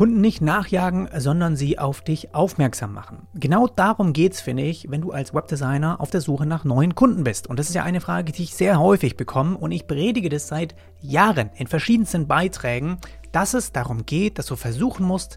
Kunden nicht nachjagen, sondern sie auf dich aufmerksam machen. Genau darum geht es, finde ich, wenn du als Webdesigner auf der Suche nach neuen Kunden bist. Und das ist ja eine Frage, die ich sehr häufig bekomme und ich predige das seit Jahren in verschiedensten Beiträgen, dass es darum geht, dass du versuchen musst,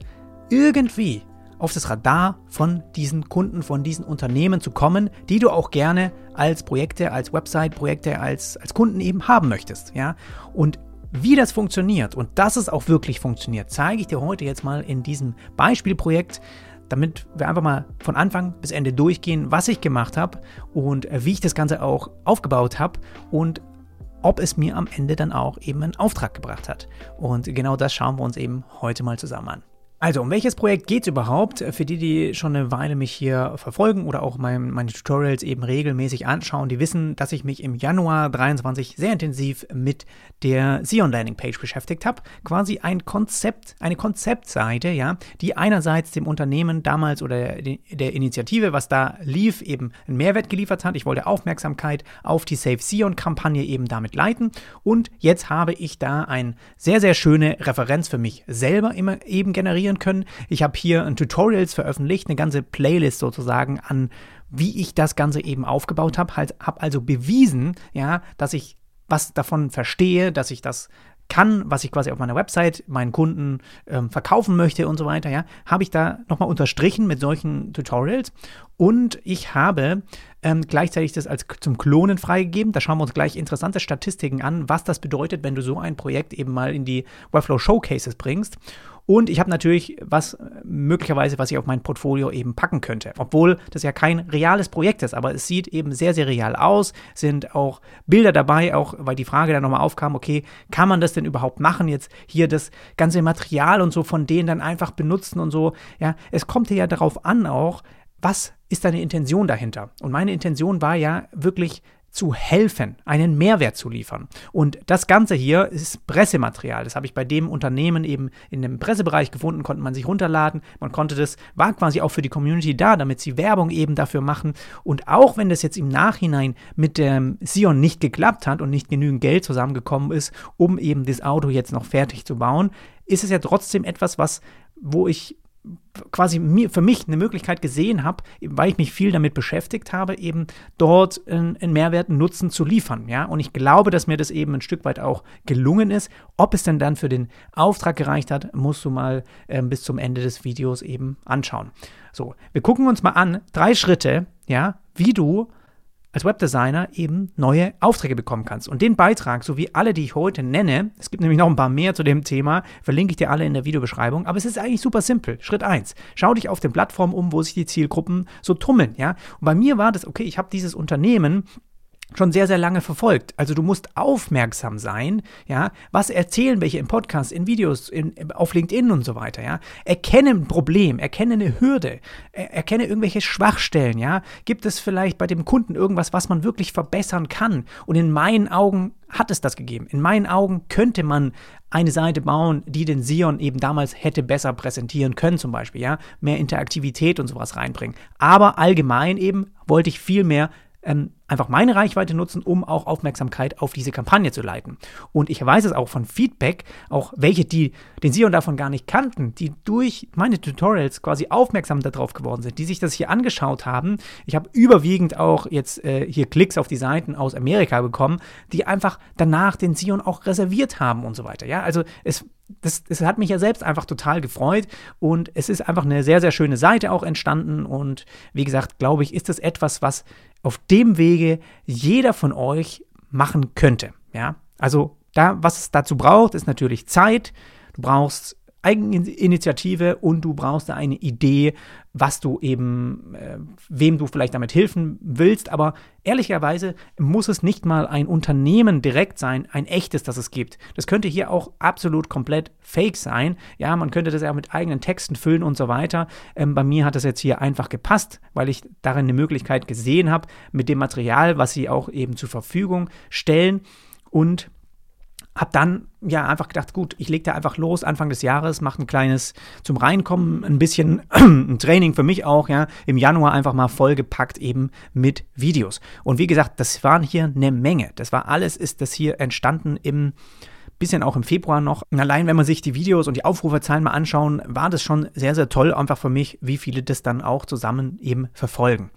irgendwie auf das Radar von diesen Kunden, von diesen Unternehmen zu kommen, die du auch gerne als Projekte, als Website-Projekte, als, als Kunden eben haben möchtest. Ja? Und wie das funktioniert und dass es auch wirklich funktioniert, zeige ich dir heute jetzt mal in diesem Beispielprojekt, damit wir einfach mal von Anfang bis Ende durchgehen, was ich gemacht habe und wie ich das Ganze auch aufgebaut habe und ob es mir am Ende dann auch eben einen Auftrag gebracht hat. Und genau das schauen wir uns eben heute mal zusammen an. Also, um welches Projekt geht es überhaupt? Für die, die schon eine Weile mich hier verfolgen oder auch mein, meine Tutorials eben regelmäßig anschauen, die wissen, dass ich mich im Januar 23 sehr intensiv mit der Sion Landing Page beschäftigt habe. Quasi ein Konzept, eine Konzeptseite, ja, die einerseits dem Unternehmen damals oder der Initiative, was da lief, eben einen Mehrwert geliefert hat. Ich wollte Aufmerksamkeit auf die Save Sion Kampagne eben damit leiten. Und jetzt habe ich da eine sehr, sehr schöne Referenz für mich selber immer eben generieren konzentrieren können. Ich habe hier ein Tutorials veröffentlicht, eine ganze Playlist sozusagen an, wie ich das Ganze eben aufgebaut habe. Halt, habe also bewiesen, ja, dass ich was davon verstehe, dass ich das kann, was ich quasi auf meiner Website meinen Kunden ähm, verkaufen möchte und so weiter, ja, habe ich da nochmal unterstrichen mit solchen Tutorials. Und ich habe ähm, gleichzeitig das als zum Klonen freigegeben. Da schauen wir uns gleich interessante Statistiken an, was das bedeutet, wenn du so ein Projekt eben mal in die Webflow Showcases bringst. Und ich habe natürlich was möglicherweise, was ich auf mein Portfolio eben packen könnte. Obwohl das ja kein reales Projekt ist, aber es sieht eben sehr, sehr real aus. Sind auch Bilder dabei, auch weil die Frage dann nochmal aufkam, okay, kann man das denn überhaupt machen? Jetzt hier das ganze Material und so von denen dann einfach benutzen und so. Ja, es kommt ja darauf an auch, was ist deine Intention dahinter? Und meine Intention war ja wirklich zu helfen, einen Mehrwert zu liefern. Und das Ganze hier ist Pressematerial. Das habe ich bei dem Unternehmen eben in dem Pressebereich gefunden, konnte man sich runterladen. Man konnte das, war quasi auch für die Community da, damit sie Werbung eben dafür machen. Und auch wenn das jetzt im Nachhinein mit dem Sion nicht geklappt hat und nicht genügend Geld zusammengekommen ist, um eben das Auto jetzt noch fertig zu bauen, ist es ja trotzdem etwas, was, wo ich quasi für mich eine Möglichkeit gesehen habe, weil ich mich viel damit beschäftigt habe, eben dort einen, einen Mehrwert, einen Nutzen zu liefern. Ja? Und ich glaube, dass mir das eben ein Stück weit auch gelungen ist. Ob es denn dann für den Auftrag gereicht hat, musst du mal äh, bis zum Ende des Videos eben anschauen. So, wir gucken uns mal an, drei Schritte, ja, wie du als Webdesigner eben neue Aufträge bekommen kannst. Und den Beitrag, sowie alle, die ich heute nenne, es gibt nämlich noch ein paar mehr zu dem Thema, verlinke ich dir alle in der Videobeschreibung, aber es ist eigentlich super simpel. Schritt 1. Schau dich auf den Plattformen um, wo sich die Zielgruppen so tummeln, ja? Und bei mir war das, okay, ich habe dieses Unternehmen schon sehr, sehr lange verfolgt. Also du musst aufmerksam sein, ja, was erzählen welche im Podcast, in Videos, in, auf LinkedIn und so weiter, ja. Erkenne ein Problem, erkenne eine Hürde, erkenne irgendwelche Schwachstellen, ja. Gibt es vielleicht bei dem Kunden irgendwas, was man wirklich verbessern kann? Und in meinen Augen hat es das gegeben. In meinen Augen könnte man eine Seite bauen, die den Sion eben damals hätte besser präsentieren können, zum Beispiel, ja, mehr Interaktivität und sowas reinbringen. Aber allgemein eben wollte ich viel mehr ähm, einfach meine Reichweite nutzen, um auch Aufmerksamkeit auf diese Kampagne zu leiten. Und ich weiß es auch von Feedback, auch welche, die den Sion davon gar nicht kannten, die durch meine Tutorials quasi aufmerksam darauf geworden sind, die sich das hier angeschaut haben. Ich habe überwiegend auch jetzt äh, hier Klicks auf die Seiten aus Amerika bekommen, die einfach danach den Sion auch reserviert haben und so weiter. Ja, also es das, das, hat mich ja selbst einfach total gefreut und es ist einfach eine sehr, sehr schöne Seite auch entstanden und wie gesagt, glaube ich, ist das etwas, was auf dem Wege jeder von euch machen könnte. Ja, also da, was es dazu braucht, ist natürlich Zeit. Du brauchst Eigeninitiative und du brauchst da eine Idee, was du eben, äh, wem du vielleicht damit helfen willst. Aber ehrlicherweise muss es nicht mal ein Unternehmen direkt sein, ein echtes, das es gibt. Das könnte hier auch absolut komplett fake sein. Ja, man könnte das ja mit eigenen Texten füllen und so weiter. Ähm, bei mir hat das jetzt hier einfach gepasst, weil ich darin eine Möglichkeit gesehen habe, mit dem Material, was sie auch eben zur Verfügung stellen. Und habe dann ja einfach gedacht, gut, ich lege da einfach los Anfang des Jahres, mache ein kleines zum Reinkommen, ein bisschen ein Training für mich auch, ja, im Januar einfach mal vollgepackt eben mit Videos. Und wie gesagt, das waren hier eine Menge. Das war alles, ist das hier entstanden im bisschen auch im Februar noch. Und allein wenn man sich die Videos und die Aufruferzahlen mal anschauen, war das schon sehr, sehr toll, einfach für mich, wie viele das dann auch zusammen eben verfolgen.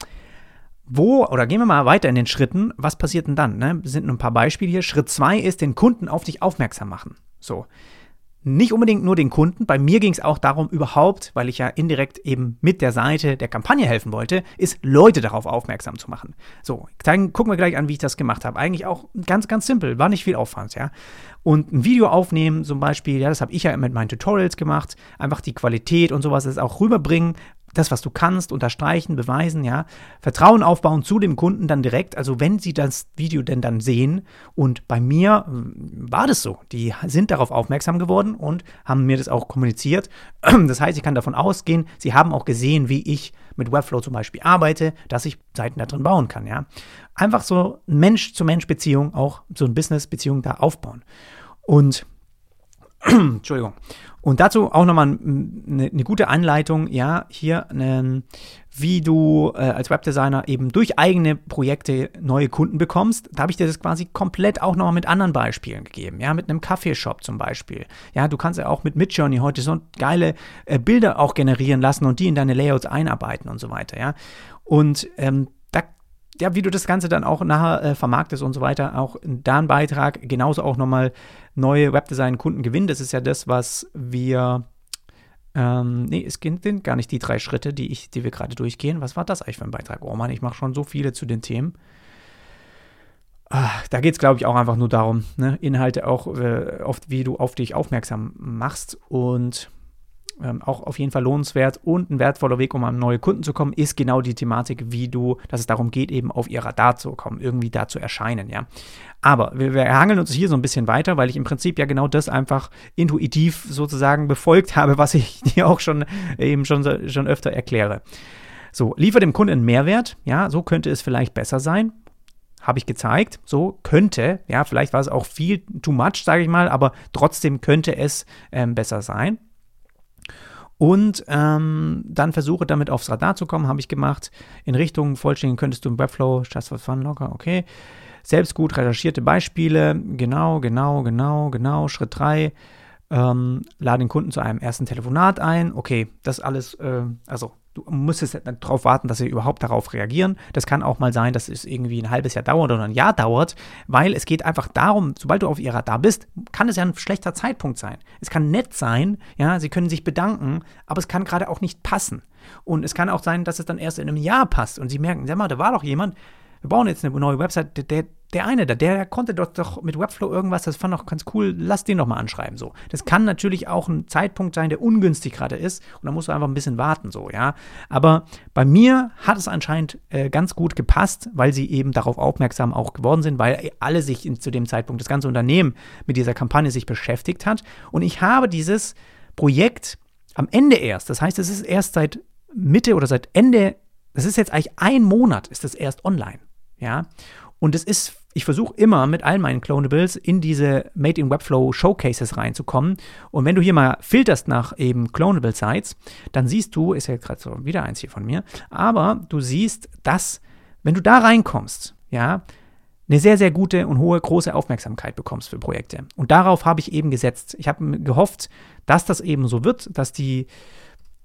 Wo, oder gehen wir mal weiter in den Schritten, was passiert denn dann? Ne? Sind ein paar Beispiele hier. Schritt zwei ist, den Kunden auf dich aufmerksam machen. So nicht unbedingt nur den Kunden. Bei mir ging es auch darum, überhaupt, weil ich ja indirekt eben mit der Seite der Kampagne helfen wollte, ist Leute darauf aufmerksam zu machen. So, dann gucken wir gleich an, wie ich das gemacht habe. Eigentlich auch ganz, ganz simpel, war nicht viel Aufwand, ja. Und ein Video aufnehmen zum Beispiel, ja, das habe ich ja mit meinen Tutorials gemacht. Einfach die Qualität und sowas das auch rüberbringen, das, was du kannst, unterstreichen, beweisen, ja. Vertrauen aufbauen zu dem Kunden dann direkt. Also wenn sie das Video denn dann sehen und bei mir hm, war das so. Die sind darauf aufmerksam geworden und haben mir das auch kommuniziert. Das heißt, ich kann davon ausgehen, sie haben auch gesehen, wie ich mit Webflow zum Beispiel arbeite, dass ich Seiten da drin bauen kann, ja. Einfach so Mensch-zu-Mensch-Beziehung, auch so eine Business-Beziehung da aufbauen. Und Entschuldigung. Und dazu auch nochmal eine, eine gute Anleitung, ja, hier, ähm, wie du äh, als Webdesigner eben durch eigene Projekte neue Kunden bekommst. Da habe ich dir das quasi komplett auch nochmal mit anderen Beispielen gegeben, ja, mit einem Kaffeeshop zum Beispiel. Ja, du kannst ja auch mit Midjourney heute so geile äh, Bilder auch generieren lassen und die in deine Layouts einarbeiten und so weiter, ja. Und ähm, ja, wie du das Ganze dann auch nachher äh, vermarktest und so weiter, auch da ein Beitrag, genauso auch nochmal neue Webdesign-Kunden gewinnen. Das ist ja das, was wir, ähm, nee, es sind gar nicht die drei Schritte, die, ich, die wir gerade durchgehen. Was war das eigentlich für ein Beitrag? Oh Mann, ich mache schon so viele zu den Themen. Ach, da geht es, glaube ich, auch einfach nur darum, ne? Inhalte auch äh, oft, wie du auf dich aufmerksam machst und ähm, auch auf jeden Fall lohnenswert und ein wertvoller Weg, um an neue Kunden zu kommen, ist genau die Thematik, wie du, dass es darum geht, eben auf ihr Radar zu kommen, irgendwie da zu erscheinen, ja. Aber wir, wir hangeln uns hier so ein bisschen weiter, weil ich im Prinzip ja genau das einfach intuitiv sozusagen befolgt habe, was ich dir auch schon eben schon, schon öfter erkläre. So, liefer dem Kunden einen Mehrwert, ja, so könnte es vielleicht besser sein habe ich gezeigt. So könnte, ja, vielleicht war es auch viel too much, sage ich mal, aber trotzdem könnte es ähm, besser sein. Und ähm, dann versuche damit aufs Radar zu kommen, habe ich gemacht. In Richtung vollständigen könntest du im Webflow, Just for Fun locker, okay. Selbst gut recherchierte Beispiele, genau, genau, genau, genau. Schritt 3, ähm, lade den Kunden zu einem ersten Telefonat ein. Okay, das alles, äh, also Du musstest darauf warten, dass sie überhaupt darauf reagieren. Das kann auch mal sein, dass es irgendwie ein halbes Jahr dauert oder ein Jahr dauert, weil es geht einfach darum, sobald du auf ihr Radar bist, kann es ja ein schlechter Zeitpunkt sein. Es kann nett sein, ja, sie können sich bedanken, aber es kann gerade auch nicht passen. Und es kann auch sein, dass es dann erst in einem Jahr passt und sie merken, sag mal, da war doch jemand, wir bauen jetzt eine neue Website, der, der, der eine, der, der konnte doch, doch mit Webflow irgendwas, das fand doch ganz cool, lass den doch mal anschreiben, so. Das kann natürlich auch ein Zeitpunkt sein, der ungünstig gerade ist und da musst du einfach ein bisschen warten, so, ja. Aber bei mir hat es anscheinend äh, ganz gut gepasst, weil sie eben darauf aufmerksam auch geworden sind, weil alle sich in, zu dem Zeitpunkt, das ganze Unternehmen mit dieser Kampagne sich beschäftigt hat und ich habe dieses Projekt am Ende erst, das heißt, es ist erst seit Mitte oder seit Ende, das ist jetzt eigentlich ein Monat, ist das erst online. Ja, und es ist, ich versuche immer mit all meinen Clonables in diese Made in Webflow Showcases reinzukommen. Und wenn du hier mal filterst nach eben Clonable Sites, dann siehst du, ist ja gerade so wieder eins hier von mir, aber du siehst, dass, wenn du da reinkommst, ja, eine sehr, sehr gute und hohe, große Aufmerksamkeit bekommst für Projekte. Und darauf habe ich eben gesetzt. Ich habe gehofft, dass das eben so wird, dass die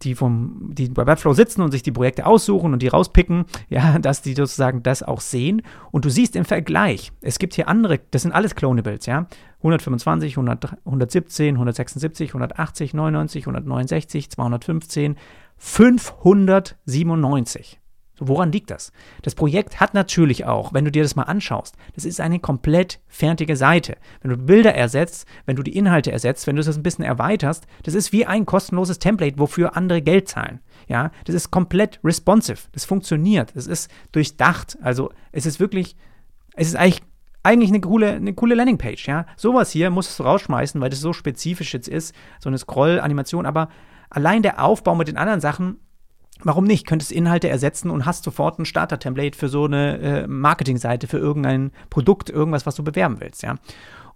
die vom, die bei Webflow sitzen und sich die Projekte aussuchen und die rauspicken, ja, dass die sozusagen das auch sehen. Und du siehst im Vergleich, es gibt hier andere, das sind alles Clonables, ja. 125, 100, 117, 176, 180, 99, 169, 215, 597. Woran liegt das? Das Projekt hat natürlich auch, wenn du dir das mal anschaust, das ist eine komplett fertige Seite. Wenn du Bilder ersetzt, wenn du die Inhalte ersetzt, wenn du das ein bisschen erweiterst, das ist wie ein kostenloses Template, wofür andere Geld zahlen. Ja, das ist komplett responsive. Das funktioniert. Es ist durchdacht. Also es ist wirklich, es ist eigentlich eigentlich eine coole, eine coole Landingpage, ja. Sowas hier musst du rausschmeißen, weil das so spezifisch jetzt ist, so eine Scroll-Animation, aber allein der Aufbau mit den anderen Sachen Warum nicht? Könntest Inhalte ersetzen und hast sofort ein Starter-Template für so eine äh, Marketingseite, für irgendein Produkt, irgendwas, was du bewerben willst, ja.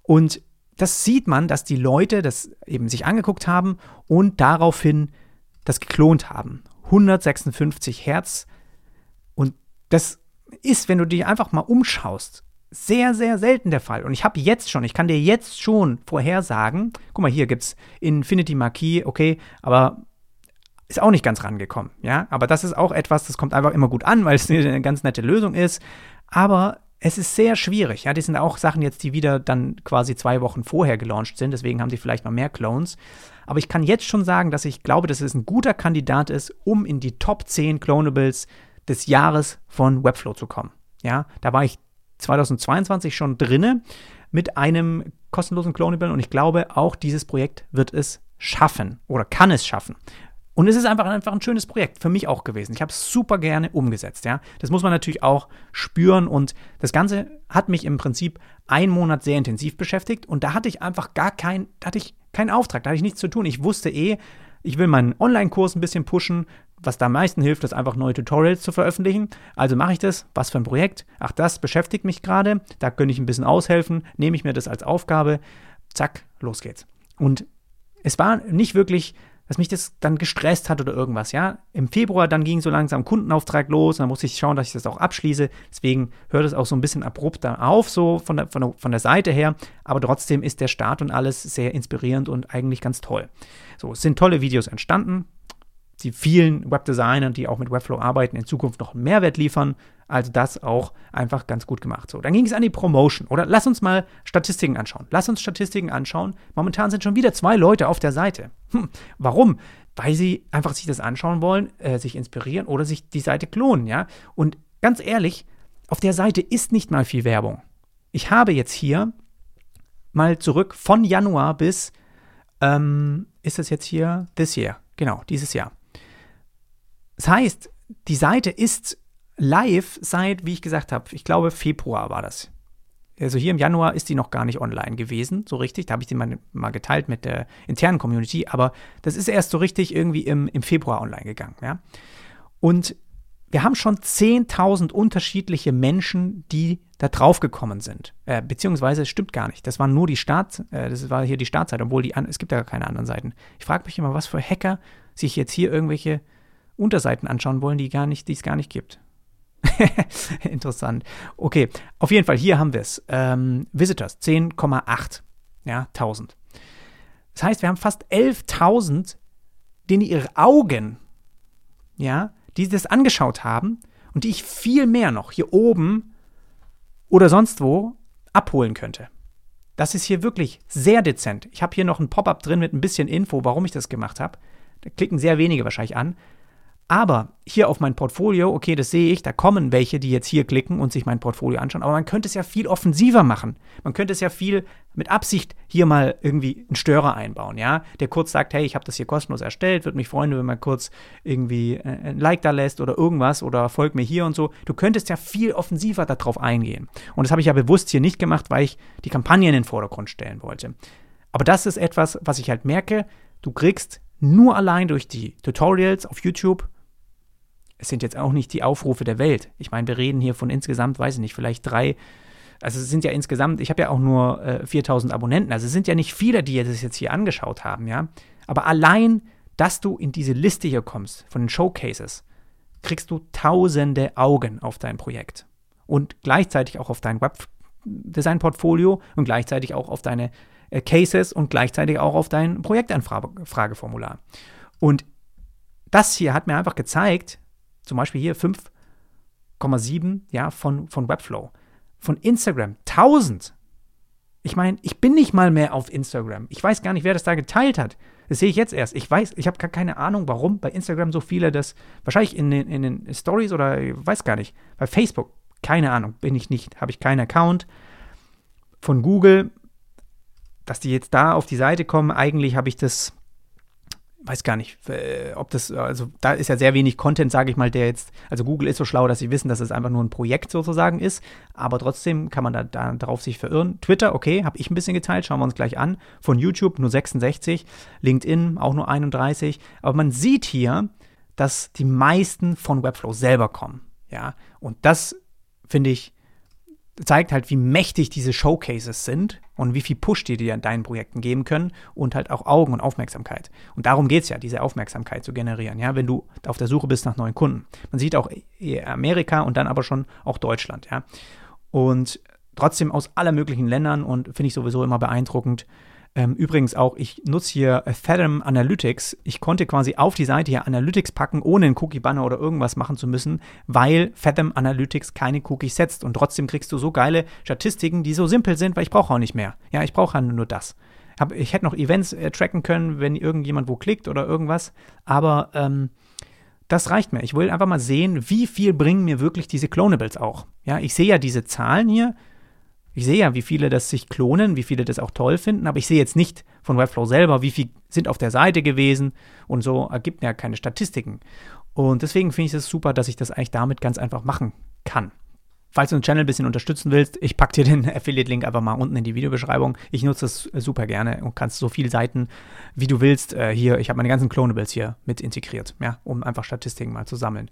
Und das sieht man, dass die Leute das eben sich angeguckt haben und daraufhin das geklont haben. 156 Hertz. Und das ist, wenn du dich einfach mal umschaust, sehr, sehr selten der Fall. Und ich habe jetzt schon, ich kann dir jetzt schon vorhersagen, guck mal, hier gibt es Infinity Marquis, okay, aber ist auch nicht ganz rangekommen, ja. Aber das ist auch etwas, das kommt einfach immer gut an, weil es eine ganz nette Lösung ist. Aber es ist sehr schwierig, ja. Die sind auch Sachen jetzt, die wieder dann quasi zwei Wochen vorher gelauncht sind, deswegen haben die vielleicht noch mehr Clones. Aber ich kann jetzt schon sagen, dass ich glaube, dass es ein guter Kandidat ist, um in die Top 10 Clonables des Jahres von Webflow zu kommen. Ja, da war ich 2022 schon drinne mit einem kostenlosen Clonable und ich glaube, auch dieses Projekt wird es schaffen oder kann es schaffen. Und es ist einfach, einfach ein schönes Projekt, für mich auch gewesen. Ich habe es super gerne umgesetzt, ja. Das muss man natürlich auch spüren und das Ganze hat mich im Prinzip einen Monat sehr intensiv beschäftigt und da hatte ich einfach gar keinen, hatte ich keinen Auftrag, da hatte ich nichts zu tun. Ich wusste eh, ich will meinen Online-Kurs ein bisschen pushen. Was da am meisten hilft, ist einfach neue Tutorials zu veröffentlichen. Also mache ich das. Was für ein Projekt? Ach, das beschäftigt mich gerade. Da könnte ich ein bisschen aushelfen. Nehme ich mir das als Aufgabe. Zack, los geht's. Und es war nicht wirklich dass mich das dann gestresst hat oder irgendwas, ja. Im Februar dann ging so langsam Kundenauftrag los, dann musste ich schauen, dass ich das auch abschließe. Deswegen hört es auch so ein bisschen abrupt da auf, so von der, von der, von der Seite her. Aber trotzdem ist der Start und alles sehr inspirierend und eigentlich ganz toll. So, es sind tolle Videos entstanden die vielen Webdesignern, die auch mit Webflow arbeiten, in Zukunft noch Mehrwert liefern. Also das auch einfach ganz gut gemacht. So, dann ging es an die Promotion. Oder lass uns mal Statistiken anschauen. Lass uns Statistiken anschauen. Momentan sind schon wieder zwei Leute auf der Seite. Hm, warum? Weil sie einfach sich das anschauen wollen, äh, sich inspirieren oder sich die Seite klonen, ja. Und ganz ehrlich, auf der Seite ist nicht mal viel Werbung. Ich habe jetzt hier mal zurück von Januar bis, ähm, ist das jetzt hier? This year. Genau, dieses Jahr. Das heißt, die Seite ist live seit, wie ich gesagt habe, ich glaube Februar war das. Also hier im Januar ist die noch gar nicht online gewesen, so richtig. Da habe ich die mal, mal, geteilt mit der internen Community, aber das ist erst so richtig irgendwie im, im Februar online gegangen. Ja? Und wir haben schon 10.000 unterschiedliche Menschen, die da drauf gekommen sind. Äh, beziehungsweise es stimmt gar nicht. Das war nur die Start, äh, das war hier die Startseite, obwohl die, es gibt ja keine anderen Seiten. Ich frage mich immer, was für Hacker sich jetzt hier irgendwelche Unterseiten anschauen wollen, die gar nicht, die es gar nicht gibt. Interessant. Okay, auf jeden Fall, hier haben wir es. Ähm, Visitors 10,8. Ja, 1000. Das heißt, wir haben fast 11.000, denen ihre Augen, ja, die das angeschaut haben und die ich viel mehr noch hier oben oder sonst wo abholen könnte. Das ist hier wirklich sehr dezent. Ich habe hier noch ein Pop-up drin mit ein bisschen Info, warum ich das gemacht habe. Da klicken sehr wenige wahrscheinlich an. Aber hier auf mein Portfolio, okay, das sehe ich, da kommen welche, die jetzt hier klicken und sich mein Portfolio anschauen, aber man könnte es ja viel offensiver machen. Man könnte es ja viel mit Absicht hier mal irgendwie einen Störer einbauen, ja, der kurz sagt, hey, ich habe das hier kostenlos erstellt, würde mich freuen, wenn man kurz irgendwie äh, ein Like da lässt oder irgendwas oder folgt mir hier und so. Du könntest ja viel offensiver darauf eingehen. Und das habe ich ja bewusst hier nicht gemacht, weil ich die Kampagne in den Vordergrund stellen wollte. Aber das ist etwas, was ich halt merke, du kriegst nur allein durch die Tutorials auf YouTube es sind jetzt auch nicht die Aufrufe der Welt. Ich meine, wir reden hier von insgesamt, weiß ich nicht, vielleicht drei. Also es sind ja insgesamt, ich habe ja auch nur äh, 4000 Abonnenten. Also es sind ja nicht viele, die das jetzt hier angeschaut haben, ja. Aber allein, dass du in diese Liste hier kommst von den Showcases, kriegst du tausende Augen auf dein Projekt. Und gleichzeitig auch auf dein Webdesign-Portfolio und gleichzeitig auch auf deine äh, Cases und gleichzeitig auch auf dein Projektanfrageformular. Und das hier hat mir einfach gezeigt, zum Beispiel hier 5,7 ja, von, von Webflow. Von Instagram 1000. Ich meine, ich bin nicht mal mehr auf Instagram. Ich weiß gar nicht, wer das da geteilt hat. Das sehe ich jetzt erst. Ich weiß, ich habe gar keine Ahnung, warum bei Instagram so viele das, wahrscheinlich in den, in den Stories oder ich weiß gar nicht. Bei Facebook, keine Ahnung, bin ich nicht, habe ich keinen Account. Von Google, dass die jetzt da auf die Seite kommen, eigentlich habe ich das weiß gar nicht, äh, ob das, also da ist ja sehr wenig Content, sage ich mal, der jetzt, also Google ist so schlau, dass sie wissen, dass es einfach nur ein Projekt sozusagen ist, aber trotzdem kann man da, da darauf sich verirren. Twitter, okay, habe ich ein bisschen geteilt, schauen wir uns gleich an. Von YouTube nur 66, LinkedIn auch nur 31, aber man sieht hier, dass die meisten von Webflow selber kommen, ja, und das finde ich zeigt halt, wie mächtig diese Showcases sind und wie viel Push die dir in deinen Projekten geben können und halt auch Augen und Aufmerksamkeit. Und darum geht es ja, diese Aufmerksamkeit zu generieren, ja, wenn du auf der Suche bist nach neuen Kunden. Man sieht auch Amerika und dann aber schon auch Deutschland, ja. Und trotzdem aus aller möglichen Ländern und finde ich sowieso immer beeindruckend. Ähm, übrigens auch, ich nutze hier Fathom Analytics. Ich konnte quasi auf die Seite hier Analytics packen, ohne einen Cookie-Banner oder irgendwas machen zu müssen, weil Fathom Analytics keine Cookies setzt. Und trotzdem kriegst du so geile Statistiken, die so simpel sind, weil ich brauche auch nicht mehr. Ja, ich brauche halt nur das. Hab, ich hätte noch Events äh, tracken können, wenn irgendjemand wo klickt oder irgendwas. Aber ähm, das reicht mir. Ich will einfach mal sehen, wie viel bringen mir wirklich diese Clonables auch. Ja, ich sehe ja diese Zahlen hier ich sehe ja, wie viele das sich klonen, wie viele das auch toll finden, aber ich sehe jetzt nicht von Webflow selber, wie viele sind auf der Seite gewesen und so ergibt ja keine Statistiken. Und deswegen finde ich es super, dass ich das eigentlich damit ganz einfach machen kann. Falls du den Channel ein bisschen unterstützen willst, ich packe dir den Affiliate-Link einfach mal unten in die Videobeschreibung. Ich nutze das super gerne und kannst so viele Seiten, wie du willst, äh, hier, ich habe meine ganzen Clonables hier mit integriert, ja, um einfach Statistiken mal zu sammeln.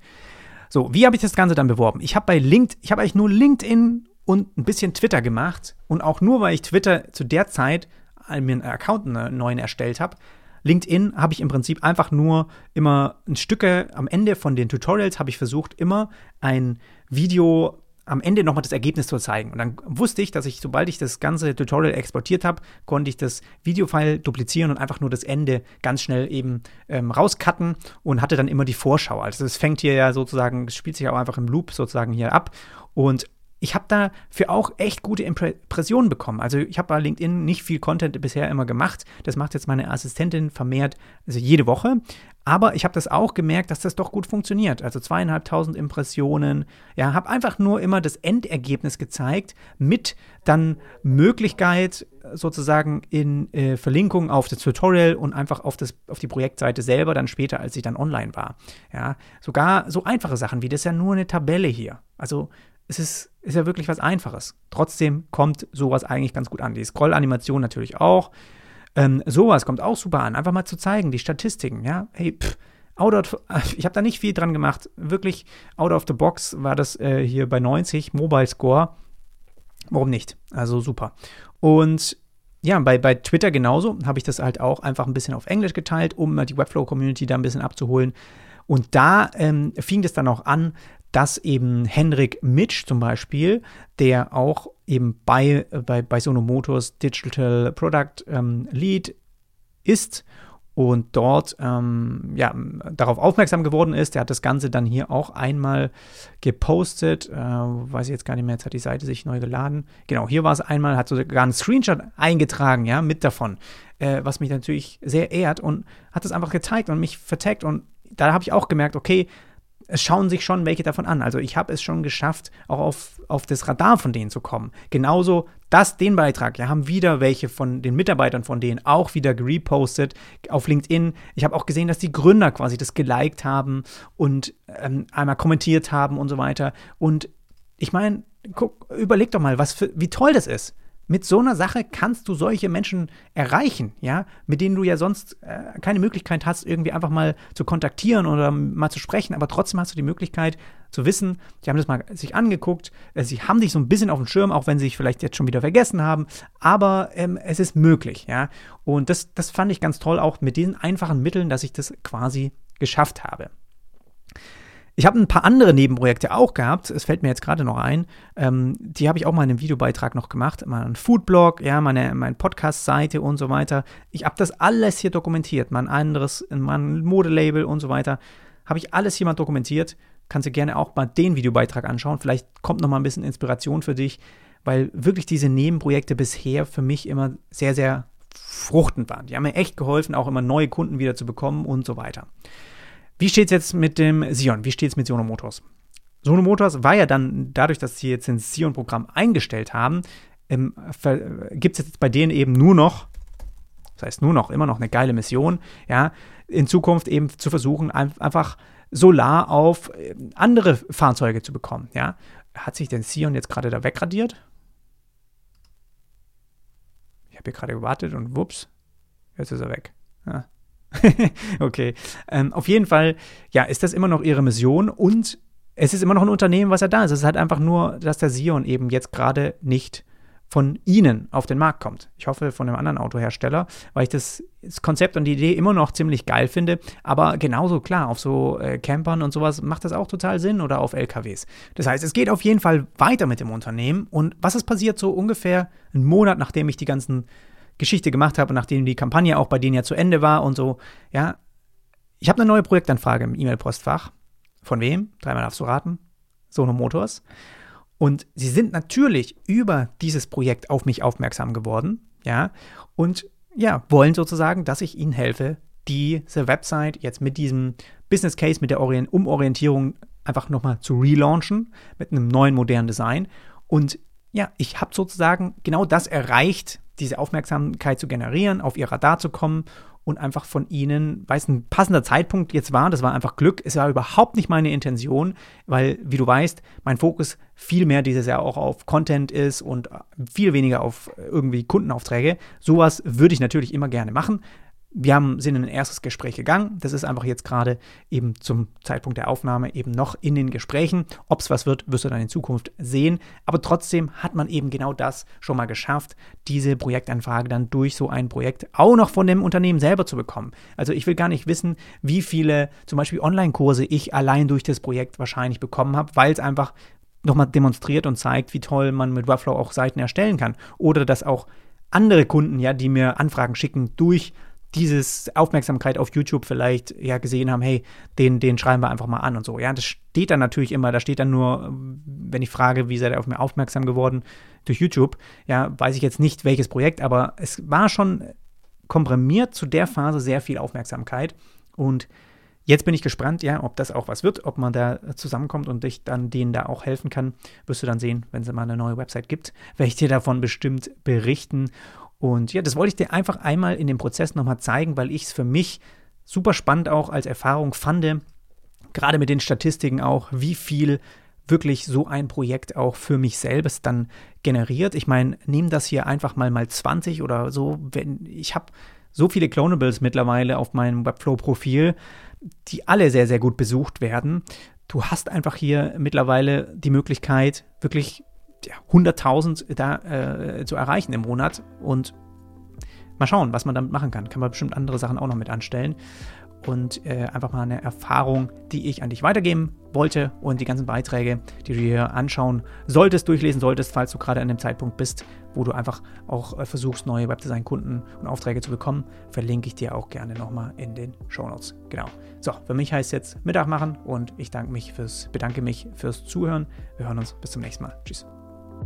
So, wie habe ich das Ganze dann beworben? Ich habe bei LinkedIn, ich habe eigentlich nur LinkedIn und ein bisschen Twitter gemacht. Und auch nur, weil ich Twitter zu der Zeit mir einen Account einen neuen erstellt habe. LinkedIn habe ich im Prinzip einfach nur immer ein Stücke am Ende von den Tutorials habe ich versucht, immer ein Video am Ende nochmal das Ergebnis zu zeigen. Und dann wusste ich, dass ich, sobald ich das ganze Tutorial exportiert habe, konnte ich das Videofile duplizieren und einfach nur das Ende ganz schnell eben ähm, rauscutten und hatte dann immer die Vorschau. Also es fängt hier ja sozusagen, es spielt sich auch einfach im Loop sozusagen hier ab. Und ich habe dafür auch echt gute Impressionen bekommen. Also ich habe bei LinkedIn nicht viel Content bisher immer gemacht. Das macht jetzt meine Assistentin vermehrt, also jede Woche. Aber ich habe das auch gemerkt, dass das doch gut funktioniert. Also zweieinhalbtausend Impressionen. Ja, habe einfach nur immer das Endergebnis gezeigt mit dann Möglichkeit sozusagen in äh, Verlinkung auf das Tutorial und einfach auf, das, auf die Projektseite selber dann später, als ich dann online war. Ja, sogar so einfache Sachen wie das ist ja nur eine Tabelle hier. Also es ist, ist ja wirklich was Einfaches. Trotzdem kommt sowas eigentlich ganz gut an. Die Scroll-Animation natürlich auch. Ähm, sowas kommt auch super an. Einfach mal zu zeigen, die Statistiken, ja. Hey, pff, out of, ich habe da nicht viel dran gemacht. Wirklich, out of the box war das äh, hier bei 90, Mobile Score. Warum nicht? Also super. Und ja, bei, bei Twitter genauso habe ich das halt auch einfach ein bisschen auf Englisch geteilt, um die Webflow-Community da ein bisschen abzuholen. Und da ähm, fing es dann auch an, dass eben Henrik Mitsch zum Beispiel, der auch eben bei, bei, bei Sono Motors Digital Product ähm, Lead ist und dort ähm, ja, darauf aufmerksam geworden ist. Der hat das Ganze dann hier auch einmal gepostet. Äh, weiß ich jetzt gar nicht mehr, jetzt hat die Seite sich neu geladen. Genau, hier war es einmal, hat sogar einen Screenshot eingetragen, ja, mit davon, äh, was mich natürlich sehr ehrt und hat es einfach gezeigt und mich vertagt und da habe ich auch gemerkt, okay, es schauen sich schon welche davon an. Also ich habe es schon geschafft, auch auf, auf das Radar von denen zu kommen. Genauso das, den Beitrag, ja, haben wieder welche von den Mitarbeitern von denen auch wieder gepostet auf LinkedIn. Ich habe auch gesehen, dass die Gründer quasi das geliked haben und ähm, einmal kommentiert haben und so weiter. Und ich meine, überleg doch mal, was für, wie toll das ist. Mit so einer Sache kannst du solche Menschen erreichen, ja, mit denen du ja sonst äh, keine Möglichkeit hast, irgendwie einfach mal zu kontaktieren oder mal zu sprechen, aber trotzdem hast du die Möglichkeit zu wissen, die haben das mal sich angeguckt, äh, sie haben dich so ein bisschen auf dem Schirm, auch wenn sie sich vielleicht jetzt schon wieder vergessen haben, aber ähm, es ist möglich, ja. Und das, das fand ich ganz toll, auch mit diesen einfachen Mitteln, dass ich das quasi geschafft habe. Ich habe ein paar andere Nebenprojekte auch gehabt. Es fällt mir jetzt gerade noch ein. Ähm, die habe ich auch mal in einem Videobeitrag noch gemacht. Mal ein Foodblog, ja, meine, meine Podcast-Seite und so weiter. Ich habe das alles hier dokumentiert. Mein anderes, mein Modelabel und so weiter. Habe ich alles hier mal dokumentiert. Kannst du gerne auch mal den Videobeitrag anschauen. Vielleicht kommt noch mal ein bisschen Inspiration für dich, weil wirklich diese Nebenprojekte bisher für mich immer sehr, sehr fruchtend waren. Die haben mir echt geholfen, auch immer neue Kunden wieder zu bekommen und so weiter. Wie steht es jetzt mit dem Sion? Wie steht es mit Sono Motors? Sono Motors war ja dann, dadurch, dass sie jetzt das Sion-Programm eingestellt haben, ähm, gibt es jetzt bei denen eben nur noch, das heißt nur noch, immer noch eine geile Mission, ja, in Zukunft eben zu versuchen, einfach Solar auf äh, andere Fahrzeuge zu bekommen, ja. Hat sich denn Sion jetzt gerade da wegradiert? Ich habe hier gerade gewartet und wups, jetzt ist er weg. Ja. okay. Ähm, auf jeden Fall, ja, ist das immer noch ihre Mission und es ist immer noch ein Unternehmen, was ja da ist. Es ist halt einfach nur, dass der Sion eben jetzt gerade nicht von Ihnen auf den Markt kommt. Ich hoffe von einem anderen Autohersteller, weil ich das, das Konzept und die Idee immer noch ziemlich geil finde. Aber genauso klar, auf so äh, Campern und sowas macht das auch total Sinn oder auf LKWs. Das heißt, es geht auf jeden Fall weiter mit dem Unternehmen. Und was ist passiert so ungefähr einen Monat, nachdem ich die ganzen Geschichte gemacht habe nachdem die Kampagne auch bei denen ja zu Ende war und so, ja, ich habe eine neue Projektanfrage im E-Mail-Postfach. Von wem? Dreimal darfst du raten. Sono Motors. Und sie sind natürlich über dieses Projekt auf mich aufmerksam geworden, ja, und ja, wollen sozusagen, dass ich ihnen helfe, diese Website jetzt mit diesem Business Case, mit der Orient Umorientierung einfach nochmal zu relaunchen, mit einem neuen modernen Design. Und ja, ich habe sozusagen genau das erreicht, diese Aufmerksamkeit zu generieren, auf ihr Radar zu kommen und einfach von ihnen, weil es ein passender Zeitpunkt jetzt war, das war einfach Glück, es war überhaupt nicht meine Intention, weil, wie du weißt, mein Fokus viel mehr dieses Jahr auch auf Content ist und viel weniger auf irgendwie Kundenaufträge. Sowas würde ich natürlich immer gerne machen, wir haben, sind in ein erstes Gespräch gegangen. Das ist einfach jetzt gerade eben zum Zeitpunkt der Aufnahme eben noch in den Gesprächen. Ob es was wird, wirst du dann in Zukunft sehen. Aber trotzdem hat man eben genau das schon mal geschafft, diese Projektanfrage dann durch so ein Projekt auch noch von dem Unternehmen selber zu bekommen. Also ich will gar nicht wissen, wie viele zum Beispiel Online-Kurse ich allein durch das Projekt wahrscheinlich bekommen habe, weil es einfach nochmal demonstriert und zeigt, wie toll man mit Webflow auch Seiten erstellen kann. Oder dass auch andere Kunden, ja, die mir Anfragen schicken, durch dieses Aufmerksamkeit auf YouTube vielleicht ja gesehen haben, hey, den, den schreiben wir einfach mal an und so. Ja, das steht dann natürlich immer, da steht dann nur, wenn ich frage, wie seid ihr auf mir aufmerksam geworden durch YouTube, ja, weiß ich jetzt nicht, welches Projekt, aber es war schon komprimiert zu der Phase sehr viel Aufmerksamkeit und Jetzt bin ich gespannt, ja, ob das auch was wird, ob man da zusammenkommt und ich dann denen da auch helfen kann. Wirst du dann sehen, wenn es mal eine neue Website gibt, werde ich dir davon bestimmt berichten. Und ja, das wollte ich dir einfach einmal in dem Prozess nochmal zeigen, weil ich es für mich super spannend auch als Erfahrung fand, gerade mit den Statistiken auch, wie viel wirklich so ein Projekt auch für mich selbst dann generiert. Ich meine, nehme das hier einfach mal mal 20 oder so, wenn ich habe so viele Clonables mittlerweile auf meinem Webflow-Profil, die alle sehr, sehr gut besucht werden. Du hast einfach hier mittlerweile die Möglichkeit, wirklich ja, 100.000 da äh, zu erreichen im Monat und mal schauen, was man damit machen kann. Kann man bestimmt andere Sachen auch noch mit anstellen und äh, einfach mal eine Erfahrung, die ich an dich weitergeben wollte und die ganzen Beiträge, die du hier anschauen solltest, durchlesen solltest, falls du gerade an dem Zeitpunkt bist, wo du einfach auch äh, versuchst, neue Webdesign-Kunden und Aufträge zu bekommen, verlinke ich dir auch gerne nochmal in den Show Notes. Genau. So, für mich heißt jetzt Mittag machen und ich danke mich fürs, bedanke mich fürs Zuhören. Wir hören uns bis zum nächsten Mal. Tschüss.